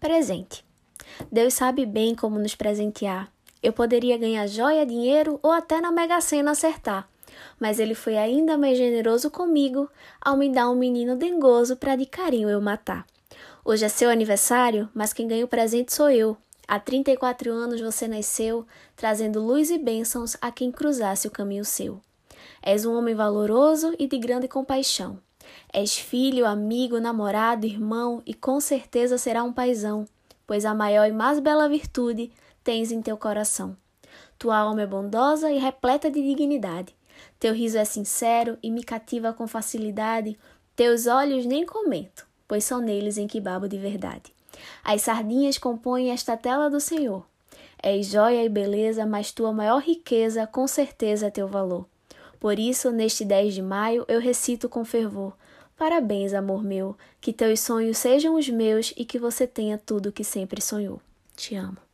Presente. Deus sabe bem como nos presentear. Eu poderia ganhar joia, dinheiro ou até na Mega Sena acertar. Mas ele foi ainda mais generoso comigo ao me dar um menino dengoso para de carinho eu matar. Hoje é seu aniversário, mas quem ganha o presente sou eu. Há 34 anos você nasceu, trazendo luz e bênçãos a quem cruzasse o caminho seu. És um homem valoroso e de grande compaixão. És filho, amigo, namorado, irmão e com certeza será um paizão, pois a maior e mais bela virtude tens em teu coração. Tua alma é bondosa e repleta de dignidade. Teu riso é sincero e me cativa com facilidade. Teus olhos nem comento, pois são neles em que babo de verdade. As sardinhas compõem esta tela do Senhor. És joia e beleza, mas tua maior riqueza com certeza é teu valor. Por isso, neste 10 de maio, eu recito com fervor: Parabéns, amor meu, que teus sonhos sejam os meus e que você tenha tudo o que sempre sonhou. Te amo.